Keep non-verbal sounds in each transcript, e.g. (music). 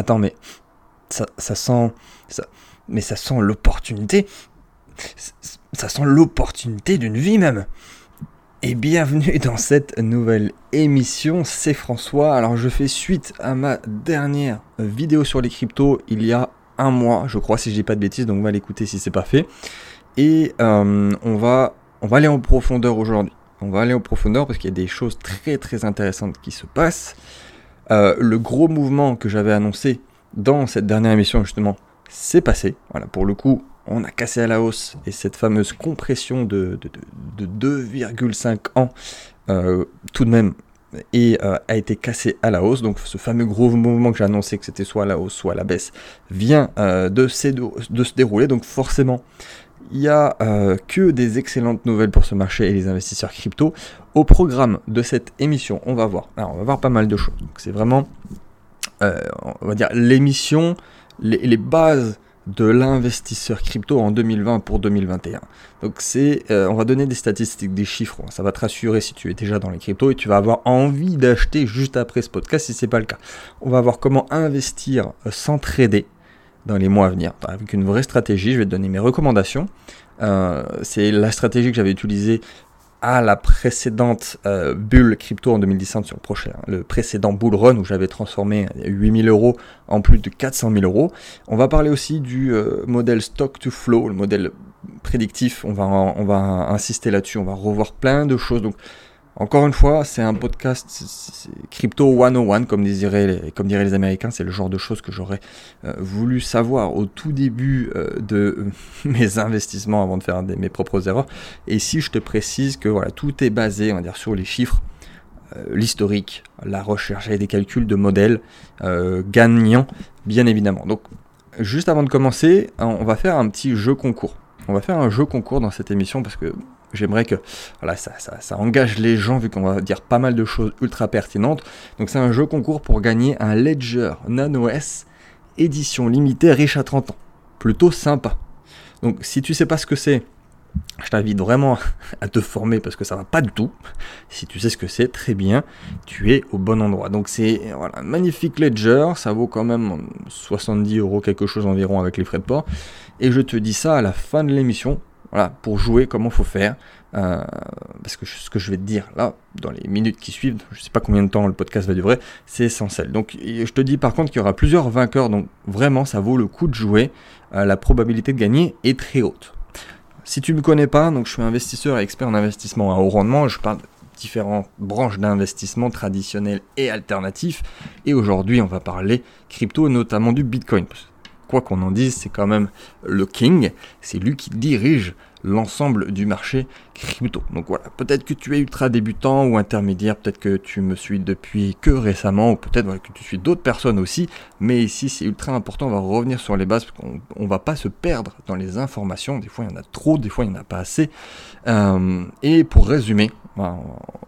attends, mais ça, sent, mais ça sent l'opportunité, ça sent l'opportunité d'une vie même. Et bienvenue dans cette nouvelle émission, c'est François. Alors je fais suite à ma dernière vidéo sur les cryptos il y a un mois, je crois, si je dis pas de bêtises, donc on va l'écouter si c'est pas fait. Et euh, on, va, on va aller en profondeur aujourd'hui. On va aller en profondeur parce qu'il y a des choses très très intéressantes qui se passent. Euh, le gros mouvement que j'avais annoncé dans cette dernière émission justement, s'est passé. Voilà, pour le coup, on a cassé à la hausse et cette fameuse compression de, de, 2,5 ans, euh, tout de même, et euh, a été cassé à la hausse. Donc ce fameux gros mouvement que j'ai annoncé que c'était soit la hausse, soit la baisse, vient de, se dérouler. Donc forcément, il n'y a que des excellentes nouvelles pour ce marché et les investisseurs crypto. Au programme de cette émission, on va voir. Alors, on va voir pas mal de choses. C'est vraiment, on va dire, l'émission, les, bases de l'investisseur crypto en 2020 pour 2021. Donc c'est, euh, on va donner des statistiques, des chiffres, ça va te rassurer si tu es déjà dans les cryptos et tu vas avoir envie d'acheter juste après ce podcast si c'est pas le cas. On va voir comment investir euh, sans trader dans les mois à venir avec une vraie stratégie. Je vais te donner mes recommandations. Euh, c'est la stratégie que j'avais utilisée à la précédente euh, bulle crypto en 2017 sur le prochain, le précédent bull run où j'avais transformé 8000 euros en plus de 400 000 euros. On va parler aussi du euh, modèle stock to flow, le modèle prédictif. On va, on va insister là-dessus. On va revoir plein de choses. Donc, encore une fois, c'est un podcast crypto 101, comme diraient les, Américains. C'est le genre de choses que j'aurais euh, voulu savoir au tout début euh, de (laughs) mes investissements avant de faire mes propres erreurs. Et si je te précise que voilà, tout est basé, on sur les chiffres, euh, l'historique, la recherche et des calculs de modèles gagnants, bien évidemment. Donc, juste avant de commencer, on va faire un petit jeu concours. On va faire un jeu concours dans cette émission parce que J'aimerais que voilà, ça, ça, engage les gens vu qu'on va dire pas mal de choses ultra pertinentes. Donc c'est un jeu concours pour gagner un Ledger Nano S édition limitée riche à 30 ans. Plutôt sympa. Donc si tu sais pas ce que c'est, je t'invite vraiment à te former parce que ça va pas du tout. Si tu sais ce que c'est, très bien, tu es au bon endroit. Donc c'est voilà, magnifique Ledger, ça vaut quand même 70 euros quelque chose environ avec les frais de port. Et je te dis ça à la fin de l'émission voilà, pour jouer, comment faut faire. Euh, parce que ce que je vais te dire là, dans les minutes qui suivent, je ne sais pas combien de temps le podcast va durer, c'est essentiel. Donc je te dis par contre qu'il y aura plusieurs vainqueurs, donc vraiment ça vaut le coup de jouer. Euh, la probabilité de gagner est très haute. Si tu ne me connais pas, donc je suis investisseur et expert en investissement à haut rendement, je parle de différentes branches d'investissement traditionnels et alternatifs. Et aujourd'hui, on va parler crypto, notamment du Bitcoin quoi qu'on en dise, c'est quand même le king, c'est lui qui dirige l'ensemble du marché crypto. Donc voilà, peut-être que tu es ultra débutant ou intermédiaire, peut-être que tu me suis depuis que récemment, ou peut-être que tu suis d'autres personnes aussi, mais ici c'est ultra important, on va revenir sur les bases, parce qu'on ne va pas se perdre dans les informations, des fois il y en a trop, des fois il n'y en a pas assez. Euh, et pour résumer, on va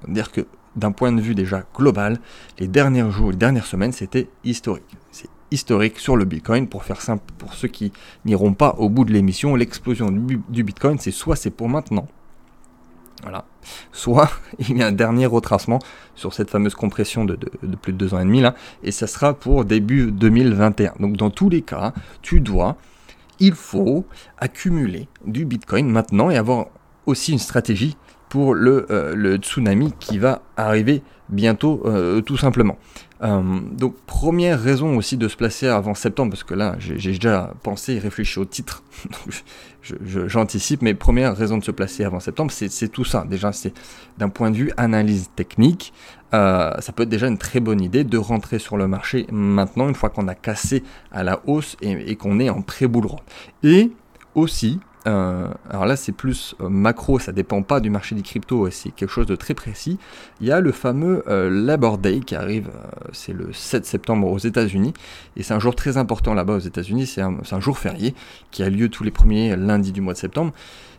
dire que d'un point de vue déjà global, les derniers jours, les dernières semaines, c'était historique. C'est historique sur le Bitcoin. Pour faire simple, pour ceux qui n'iront pas au bout de l'émission, l'explosion du, Bitcoin, c'est soit c'est pour maintenant, voilà, soit (laughs) il y a un dernier retracement sur cette fameuse compression de, plus de deux ans et demi là, et ça sera pour début 2021. Donc dans tous les cas, tu dois, il faut accumuler du Bitcoin maintenant et avoir aussi une stratégie pour le, euh, le tsunami qui va arriver bientôt euh, tout simplement. Euh, donc première raison aussi de se placer avant septembre, parce que là j'ai déjà pensé et réfléchi au titre, (laughs) j'anticipe, mais première raison de se placer avant septembre, c'est tout ça. Déjà, c'est d'un point de vue analyse technique, ça peut être déjà une très bonne idée de rentrer sur le marché maintenant, une fois qu'on a cassé à la hausse et, et qu'on est en pré-bull Et aussi, euh, alors là c'est plus euh, macro, ça dépend pas du marché des cryptos, c'est quelque chose de très précis. Il y a le fameux euh, Labor Day qui arrive, c'est le 7 septembre aux États-Unis, et c'est un jour très important là-bas aux États-Unis, c'est un, jour férié qui a lieu tous les premiers lundis du mois de septembre,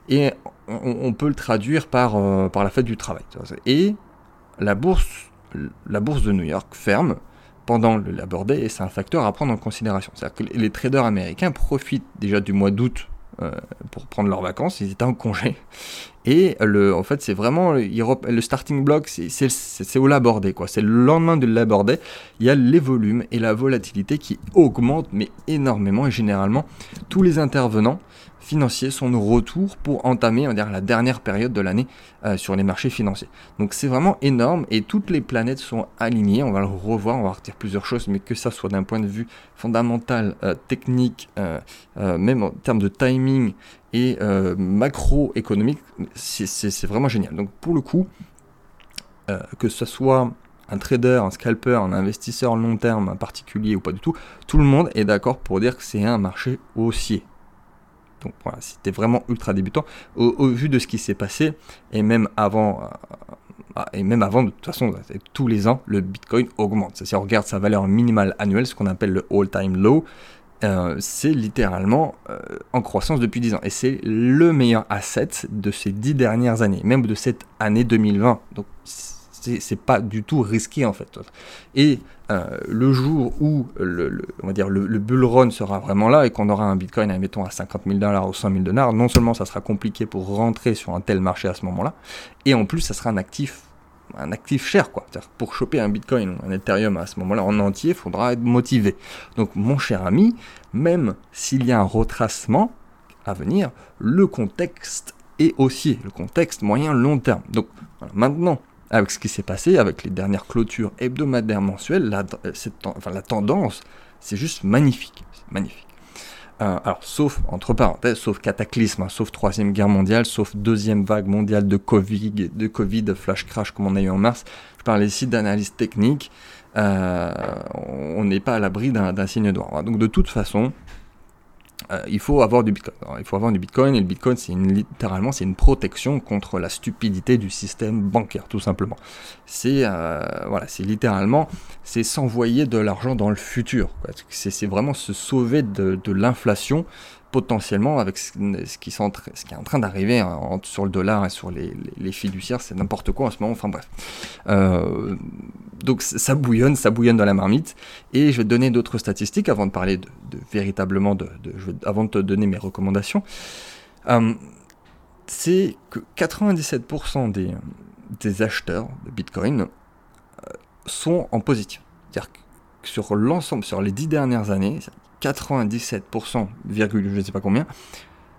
et on, peut le traduire par, par la fête du travail. Et la bourse, la bourse de New York ferme pendant le Labor Day, et c'est un facteur à prendre en considération. C'est-à-dire que les traders américains profitent déjà du mois d'août pour prendre leurs vacances, ils étaient en congé. Et le, en fait, c'est vraiment le starting block, c'est au l'aborder, quoi. C'est le lendemain de l'aborder, il y a les volumes et la volatilité qui augmentent, mais énormément. Et généralement, tous les intervenants financiers sont de retour pour entamer la dernière période de l'année euh, sur les marchés financiers. Donc c'est vraiment énorme et toutes les planètes sont alignées. On va le revoir, on va retirer plusieurs choses, mais que ça soit d'un point de vue fondamental, euh, technique, euh, même en termes de timing et macroéconomique, c'est vraiment génial. Donc pour le coup, que ce soit un trader, un scalper, un investisseur long terme, un particulier ou pas du tout, tout le monde est d'accord pour dire que c'est un marché haussier. Donc voilà, c'était vraiment ultra débutant. Au, vu de ce qui s'est passé, et même avant, euh, euh, et même avant, de toute façon, tous les ans, le Bitcoin augmente. Si on regarde sa valeur minimale annuelle, ce qu'on appelle le all-time low, euh, c'est littéralement en croissance depuis 10 ans. Et c'est le meilleur asset de ces 10 dernières années, même de cette année 2020. Donc c'est pas du tout risqué en fait. Et euh, le jour où le, on va dire le, bull run sera vraiment là et qu'on aura un bitcoin, admettons, à 50 000 dollars ou 100 000 dollars, non seulement ça sera compliqué pour rentrer sur un tel marché à ce moment-là, et en plus ça sera un actif un actif cher quoi. Pour choper un bitcoin ou un ethereum à ce moment-là en entier, il faudra être motivé. Donc mon cher ami, même s'il y a un retracement à venir, le contexte est haussier, le contexte moyen long terme. Donc maintenant, avec ce qui s'est passé, avec les dernières clôtures hebdomadaires mensuelles, la, la tendance, c'est juste magnifique. magnifique. Euh, alors, sauf, entre parenthèses, sauf cataclysme, hein, sauf troisième guerre mondiale, sauf deuxième vague mondiale de Covid, de Covid, flash crash comme on a eu en mars. Je parle ici d'analyse technique. Euh, on n'est pas à l'abri d'un signe noir. Donc, de toute façon, euh, il faut avoir du Bitcoin. il faut avoir du Bitcoin et le Bitcoin, c'est littéralement c'est une protection contre la stupidité du système bancaire, tout simplement. C'est euh, voilà, c'est littéralement c'est s'envoyer de l'argent dans le futur. C'est vraiment se sauver de, de l'inflation potentiellement avec ce, qui, est en train d'arriver sur le dollar et sur les, fiduciaires, c'est n'importe quoi en ce moment, enfin bref. Euh, donc ça bouillonne, ça bouillonne dans la marmite, et je vais te donner d'autres statistiques avant de parler véritablement, de, avant de te donner mes recommandations. Euh, c'est que 97% des, acheteurs de Bitcoin euh, sont en positif. C'est-à-dire que sur l'ensemble, sur les 10 dernières années, 97%, virgule je ne sais pas combien,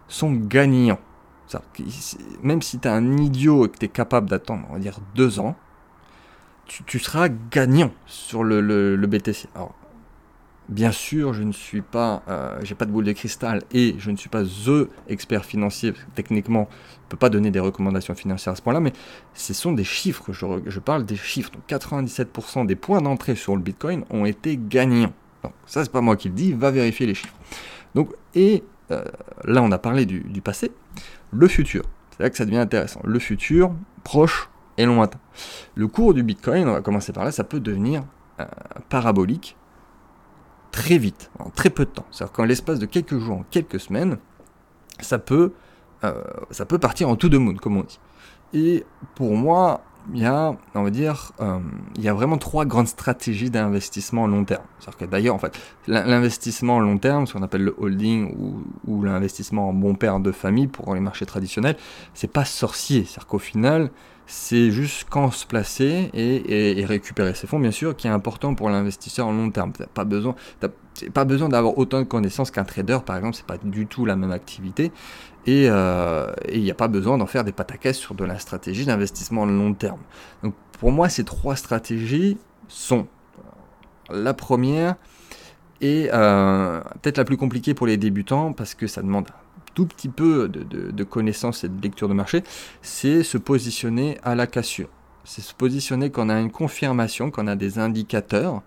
sont gagnants. Même si tu es un idiot et que tu es capable d'attendre, on va dire, deux ans, tu, seras gagnant sur le, BTC. Alors, bien sûr, je ne suis pas, euh, j'ai pas de boule de cristal et je ne suis pas THE expert financier. Techniquement, je ne peux pas donner des recommandations financières à ce point-là, mais ce sont des chiffres. Je, je parle des chiffres. Donc, 97% des points d'entrée sur le Bitcoin ont été gagnants. Donc ça, c'est pas moi qui le dis, va vérifier les chiffres. Donc, et euh, là, on a parlé du, passé, le futur. C'est là que ça devient intéressant. Le futur, proche et lointain. Le cours du Bitcoin, on va commencer par là, ça peut devenir euh, parabolique très vite, en très peu de temps. C'est-à-dire qu'en l'espace de quelques jours, en quelques semaines, ça peut, euh, ça peut partir en tout de monde, comme on dit. Et pour moi, il y a, on va dire, euh, il y a vraiment trois grandes stratégies d'investissement long terme. C'est-à-dire que d'ailleurs, en fait, l'investissement long terme, ce qu'on appelle le holding ou, l'investissement en bon père de famille pour les marchés traditionnels, c'est pas sorcier. C'est-à-dire qu'au final, c'est juste quand se placer et, récupérer ses fonds, bien sûr, qui est important pour l'investisseur en long terme. T'as pas besoin, pas besoin d'avoir autant de connaissances qu'un trader, par exemple, c'est pas du tout la même activité. Et euh, il n'y a pas besoin d'en faire des pataquès sur de la stratégie d'investissement long terme. Donc pour moi, ces trois stratégies sont la première et euh, peut-être la plus compliquée pour les débutants parce que ça demande un tout petit peu de, de connaissances et de lecture de marché, c'est se positionner à la cassure. C'est se positionner quand on a une confirmation, quand on a des indicateurs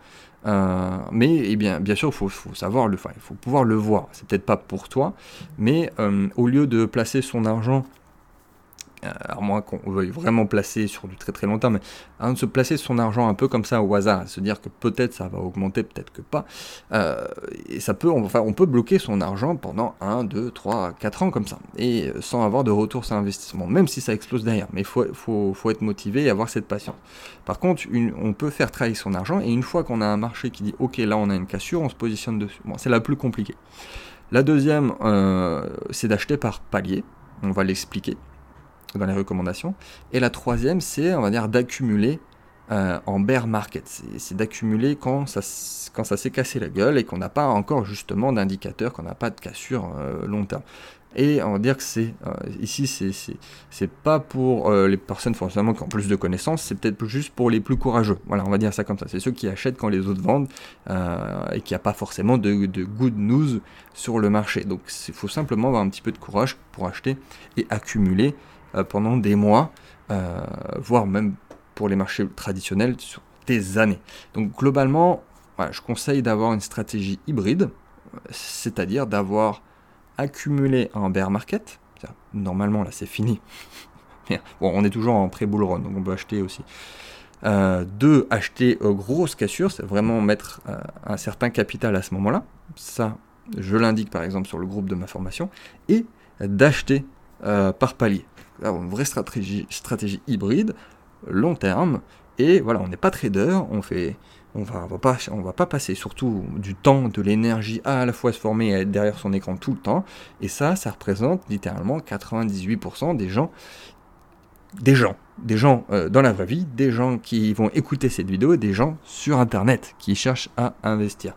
euh, mais eh bien, bien sûr, il faut, savoir le, il faut pouvoir le voir. C'est peut-être pas pour toi, mais euh, au lieu de placer son argent euh, à moins qu'on veuille vraiment placer sur du très très long terme, mais de se placer son argent un peu comme ça au hasard, se dire que peut-être ça va augmenter, peut-être que pas, euh, et ça peut, enfin, on peut bloquer son argent pendant 1, 2, 3, 4 ans comme ça, et euh, sans avoir de retour sur investissement, même si ça explose derrière, mais il faut, faut, faut, être motivé et avoir cette patience. Par contre, on peut faire travailler son argent, et une fois qu'on a un marché qui dit, ok, là on a une cassure, on se positionne dessus. Bon, c'est la plus compliquée. La deuxième, c'est d'acheter par palier, on va l'expliquer. Dans les recommandations. Et la troisième, c'est, on va dire, d'accumuler euh, en bear market. C'est d'accumuler quand ça, quand ça s'est cassé la gueule et qu'on n'a pas encore justement d'indicateur, qu'on n'a pas de cassure euh, long terme. Et on va dire que c'est euh, ici, c'est pas pour les personnes forcément qui ont plus de connaissances, c'est peut-être juste pour les plus courageux. Voilà, on va dire ça comme ça. C'est ceux qui achètent quand les autres vendent et qui a pas forcément de, de, good news sur le marché. Donc il faut simplement avoir un petit peu de courage pour acheter et accumuler pendant des mois, voire même pour les marchés traditionnels sur des années. Donc globalement, je conseille d'avoir une stratégie hybride, c'est-à-dire d'avoir accumulé un bear market. Normalement, là, c'est fini. (laughs) bon, on est toujours en pré-bull run, donc on peut acheter aussi. Euh, deux, acheter euh, grosse cassure, c'est vraiment mettre euh, un certain capital à ce moment-là. Ça, je l'indique par exemple sur le groupe de ma formation. Et d'acheter par palier. Une vraie stratégie, hybride long terme. Et voilà, on n'est pas trader, on fait, va, pas, passer surtout du temps, de l'énergie à, la fois se former et être derrière son écran tout le temps. Et ça, ça représente littéralement 98% des gens, des gens, des gens euh, dans la vraie vie, des gens qui vont écouter cette vidéo, des gens sur Internet qui cherchent à investir.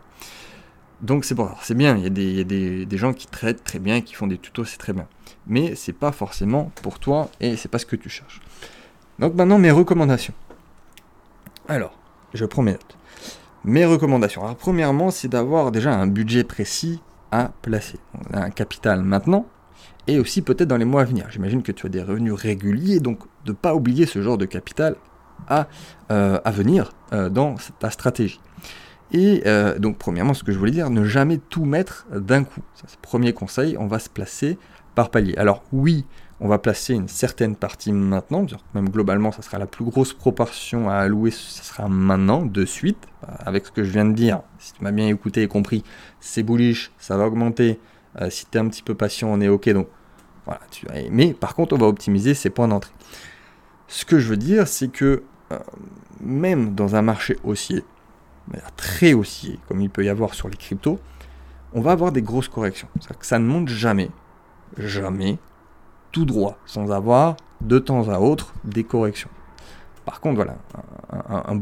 Donc c'est bon, c'est bien, il y a, des, y a des, des, gens qui traitent très bien, qui font des tutos, c'est très bien. Mais c'est pas forcément pour toi et c'est pas ce que tu cherches. Donc maintenant mes recommandations. Alors, je prends mes notes. Mes recommandations. Alors premièrement, c'est d'avoir déjà un budget précis à placer. un capital maintenant et aussi peut-être dans les mois à venir. J'imagine que tu as des revenus réguliers, donc de ne pas oublier ce genre de capital à, euh, à venir euh, dans ta stratégie. Et euh, donc premièrement, ce que je voulais dire, ne jamais tout mettre d'un coup. c'est le premier conseil, on va se placer par palier. Alors oui, on va placer une certaine partie maintenant, même globalement ça sera la plus grosse proportion à allouer, ce sera maintenant, de suite, avec ce que je viens de dire, si tu m'as bien écouté et compris, c'est bullish, ça va augmenter, euh, si tu es un petit peu patient, on est ok, donc voilà, tu... mais par contre on va optimiser ces points d'entrée. Ce que je veux dire, c'est que euh, même dans un marché haussier, très haussier, comme il peut y avoir sur les cryptos, on va avoir des grosses corrections. Ça ne monte jamais, jamais, tout droit, sans avoir de temps à autre des corrections. Par contre, voilà, un,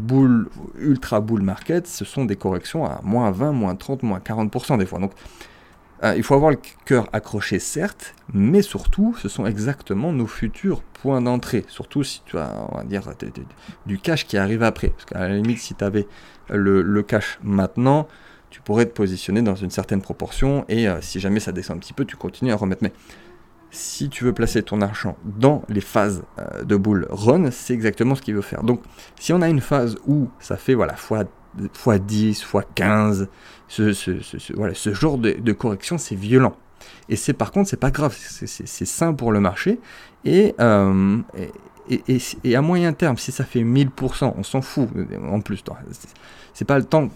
ultra bull market, ce sont des corrections à moins 20, moins 30, moins 40% des fois. Donc, euh, il faut avoir le cœur accroché, certes, mais surtout, ce sont exactement nos futurs points d'entrée. Surtout si tu as, on va dire, du cash qui arrive après. Parce qu'à la limite, si tu avais le, cash maintenant, tu pourrais te positionner dans une certaine proportion et euh, si jamais ça descend un petit peu, tu continues à remettre. Mais si tu veux placer ton argent dans les phases euh, de bull run, c'est exactement ce qu'il veut faire. Donc, si on a une phase où ça fait voilà fois, fois 10, fois 15, ce, ce, genre de, correction, c'est violent. Et c'est par contre, c'est pas grave, c'est sain pour le marché. Euh, et, et, et, à moyen terme, si ça fait 1000%, on s'en fout en plus. C'est pas le temps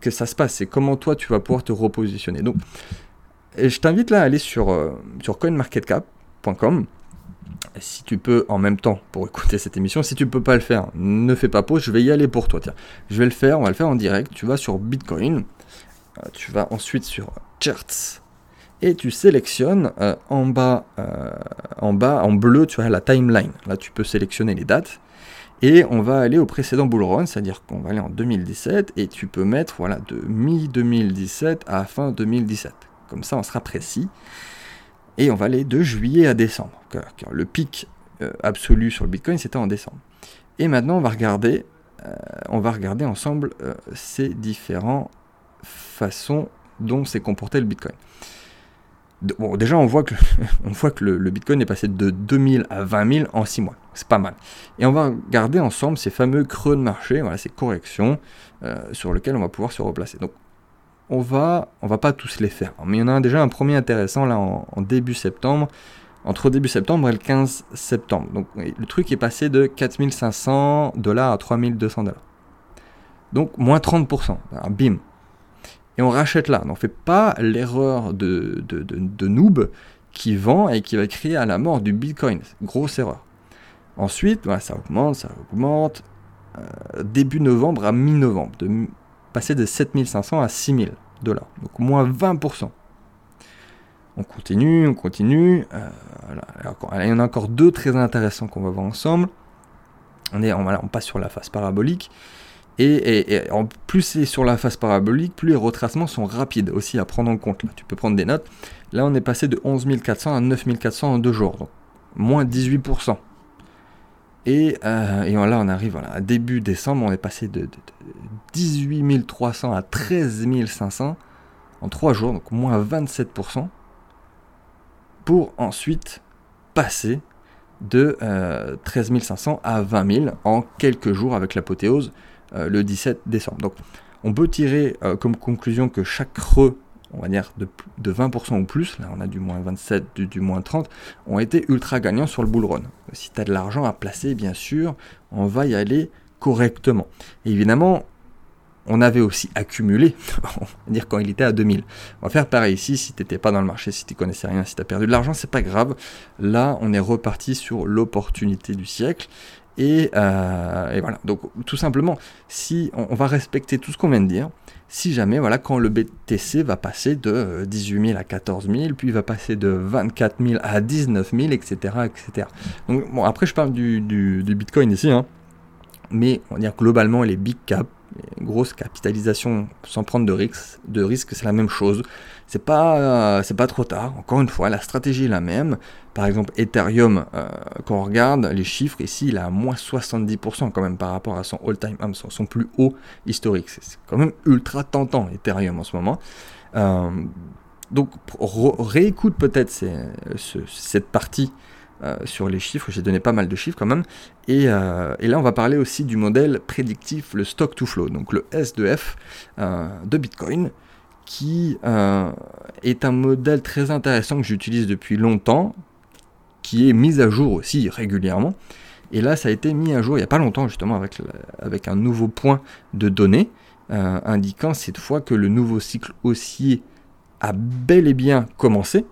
que ça se passe, c'est comment toi tu vas pouvoir te repositionner. Donc, je t'invite là à aller sur, euh, sur coinmarketcap.com. Si tu peux en même temps pour écouter cette émission, si tu ne peux pas le faire, ne fais pas pause, je vais y aller pour toi. Tiens, je vais le faire, on va le faire en direct. Tu vas sur Bitcoin, euh, tu vas ensuite sur Charts et tu sélectionnes euh, en bas, en bas, en bleu, tu as la timeline. Là, tu peux sélectionner les dates. Et on va aller au précédent bull run, c'est-à-dire qu'on va aller en 2017 et tu peux mettre voilà de mi-2017 à fin 2017. Comme ça, on sera précis. Et on va aller de juillet à décembre. le pic euh, absolu sur le Bitcoin, c'était en décembre. Et maintenant, on va regarder, euh, on va regarder ensemble euh, ces différentes façons dont s'est comporté le Bitcoin. bon, déjà, on voit que, (laughs) on voit que le, Bitcoin est passé de 2000 à 20 000 en 6 mois. C'est pas mal. Et on va regarder ensemble ces fameux creux de marché, voilà, ces corrections sur lesquelles on va pouvoir se replacer. Donc, on va, on va pas tous les faire. Mais il y en a déjà un premier intéressant là en, début septembre, entre début septembre et le 15 septembre. Donc le truc est passé de 4500 dollars à 3200 dollars. Donc moins 30%. bim. Et on rachète là. On fait pas l'erreur de, de, noob qui vend et qui va créer à la mort du Bitcoin. Grosse erreur. Ensuite, ça augmente, ça augmente. Euh, début novembre à mi-novembre, passer de 7500 à 6000 dollars, donc moins 20%. On continue, on continue. Euh, il y en a encore deux très intéressants qu'on va voir ensemble. On, est, on, passe sur la phase parabolique. Et, en plus c'est sur la phase parabolique, plus les retracements sont rapides aussi à prendre en compte. Là, tu peux prendre des notes. Là, on est passé de 11 400 à 9 400 en deux jours, donc moins 18%. Et, euh, là, on arrive à début décembre, on est passé de, 18 300 à 13 500 en trois jours, donc moins 27%, pour ensuite passer de 13 euh, 500 à 20 000 en quelques jours avec l'apothéose euh, le 17 décembre. Donc on peut tirer comme conclusion que chaque creux, on va dire de, 20% ou plus, là on a du moins 27, du, moins 30, ont été ultra gagnants sur le bull run. Si tu de l'argent à placer, bien sûr, on va y aller correctement. évidemment, on avait aussi accumulé, (laughs) on va dire quand il était à 2000. On va faire pareil ici, si tu n'étais pas dans le marché, si tu connaissais rien, si tu as perdu de l'argent, c'est pas grave. Là, on est reparti sur l'opportunité du siècle. Euh, et, voilà, donc tout simplement, si on, va respecter tout ce qu'on vient de dire, si jamais, voilà, quand le BTC va passer de 18 euh, 000 à 14 000, puis va passer de 24 000 à 19 000, etc., etc. Donc, bon, après, je parle du, du Bitcoin ici, hein, mais on va dire globalement, les big caps, grosse capitalisation sans prendre de risques, de risque, c'est la même chose. C'est pas, euh, c'est pas trop tard. Encore une fois, la stratégie est la même. Par exemple, Ethereum, euh, quand on regarde les chiffres ici, il a moins 70% quand même par rapport à son all-time son, plus haut historique. C'est quand même ultra tentant Ethereum en ce moment. Euh, donc réécoute peut-être cette partie euh, sur les chiffres, j'ai donné pas mal de chiffres quand même. Euh, et, là, on va parler aussi du modèle prédictif, le stock to flow, donc le S2F euh, de Bitcoin, qui est un modèle très intéressant que j'utilise depuis longtemps, qui est mis à jour aussi régulièrement. Et là, ça a été mis à jour il n'y a pas longtemps, justement, avec, avec un nouveau point de données, indiquant cette fois que le nouveau cycle haussier a bel et bien commencé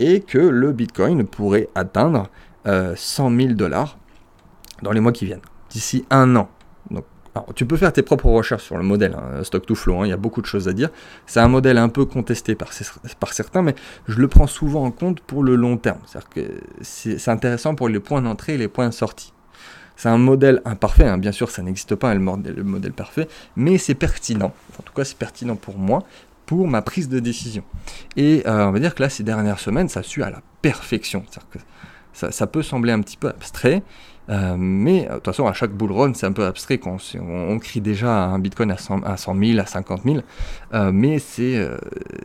et que le Bitcoin pourrait atteindre 100 euh, 000 dollars dans les mois qui viennent, d'ici un an. Tu peux faire tes propres recherches sur le modèle hein, Stock to Flow, hein, il y a beaucoup de choses à dire. C'est un modèle un peu contesté par, certains, mais je le prends souvent en compte pour le long terme. C'est-à-dire que c'est intéressant pour les points d'entrée et les points de sortie. C'est un modèle imparfait, hein. bien sûr ça n'existe pas le modèle parfait, mais c'est pertinent. En tout cas c'est pertinent pour moi pour ma prise de décision. Et euh, on va dire que là, ces dernières semaines, ça suit à la perfection. Que ça, peut sembler un petit peu abstrait, euh, mais euh, de toute façon, à chaque bull run, c'est un peu abstrait quand on, crie déjà un bitcoin à 100, à 100 000, à 50 000, mais c'est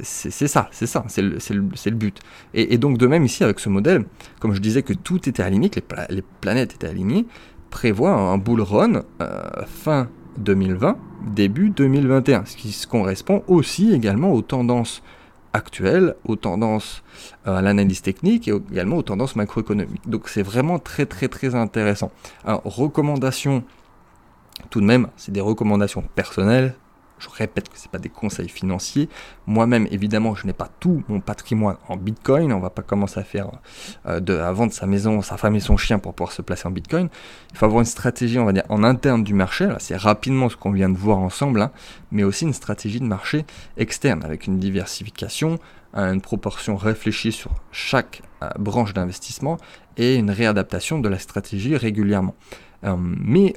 ça, c'est ça, c'est le, le, but. Et, donc, de même ici, avec ce modèle, comme je disais que tout était aligné, que les, les planètes étaient alignées, prévoit un bull run fin 2020, début 2021, ce qui correspond aussi également aux tendances actuelles, aux tendances euh, à l'analyse technique et également aux tendances macroéconomiques. Donc c'est vraiment très très très intéressant. Alors recommandation, tout de même, c'est des recommandations personnelles, je répète que ce pas des conseils financiers. Moi-même, évidemment, je n'ai pas tout mon patrimoine en Bitcoin. On va pas commencer à faire euh, de, vendre sa maison, sa femme et son chien pour pouvoir se placer en Bitcoin. Il faut avoir une stratégie, on va dire, en interne du marché. C'est rapidement ce qu'on vient de voir ensemble, hein, mais aussi une stratégie de marché externe avec une diversification, une proportion réfléchie sur chaque euh, branche d'investissement et une réadaptation de la stratégie régulièrement. Euh, mais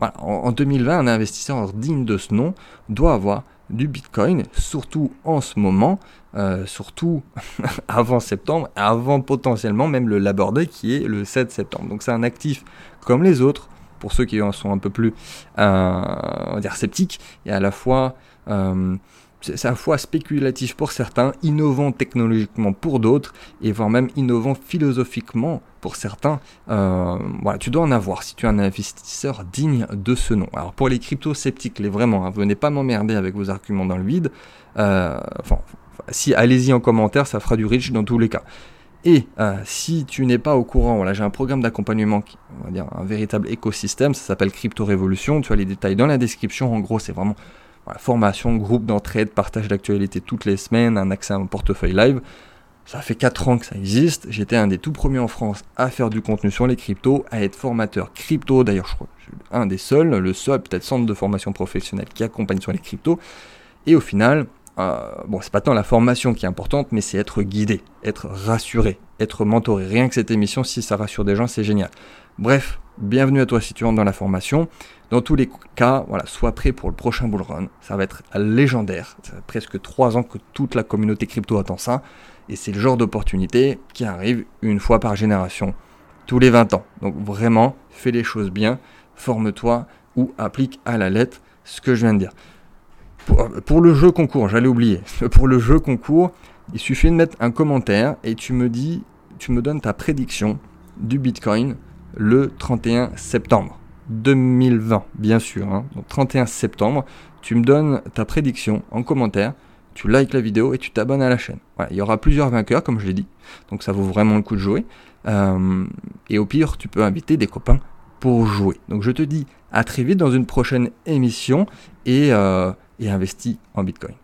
en, 2020, un investisseur digne de ce nom doit avoir du Bitcoin, surtout en ce moment, euh, surtout (laughs) avant septembre, avant potentiellement même le Labor Day qui est le 7 septembre. Donc c'est un actif comme les autres, pour ceux qui en sont un peu plus euh, dire sceptiques, et à la fois euh, c'est à la fois spéculatif pour certains, innovant technologiquement pour d'autres, et voire même innovant philosophiquement pour certains. Euh, voilà, tu dois en avoir si tu es un investisseur digne de ce nom. Alors pour les crypto-sceptiques, les vraiment, hein, venez pas m'emmerder avec vos arguments dans le vide. Euh, enfin, si allez-y en commentaire, ça fera du rich dans tous les cas. Et euh, si tu n'es pas au courant, voilà, j'ai un programme d'accompagnement, on va dire un véritable écosystème, ça s'appelle Crypto Révolution. Tu as les détails dans la description. En gros, c'est vraiment formation, groupe d'entraide, partage d'actualité toutes les semaines, un accès à un portefeuille live. Ça fait 4 ans que ça existe. J'étais un des tout premiers en France à faire du contenu sur les cryptos, à être formateur crypto. D'ailleurs, je crois que je suis un des seuls, le seul peut-être centre de formation professionnelle qui accompagne sur les cryptos. Et au final, euh, bon, c'est pas tant la formation qui est importante, mais c'est être guidé, être rassuré, être mentoré. Rien que cette émission, si ça rassure des gens, c'est génial. Bref, bienvenue à toi si tu dans la formation. Dans tous les cas, voilà, sois prêt pour le prochain bull run. Ça va être légendaire. Ça presque trois ans que toute la communauté crypto attend ça. Et c'est le genre d'opportunité qui arrive une fois par génération, tous les 20 ans. Donc vraiment, fais les choses bien, forme-toi ou applique à la lettre ce que je viens de dire. Pour, le jeu concours, j'allais oublier. (laughs) Pour le jeu concours, il suffit de mettre un commentaire et tu me dis, tu me donnes ta prédiction du Bitcoin le 31 septembre 2020, bien sûr. Hein. Donc 31 septembre, tu me donnes ta prédiction en commentaire, tu likes la vidéo et tu t'abonnes à la chaîne. il y aura plusieurs vainqueurs, comme je l'ai dit, donc ça vaut vraiment le coup de jouer. Euh, et au pire, tu peux inviter des copains pour jouer. Donc je te dis à très vite dans une prochaine émission et, euh, et investis en Bitcoin.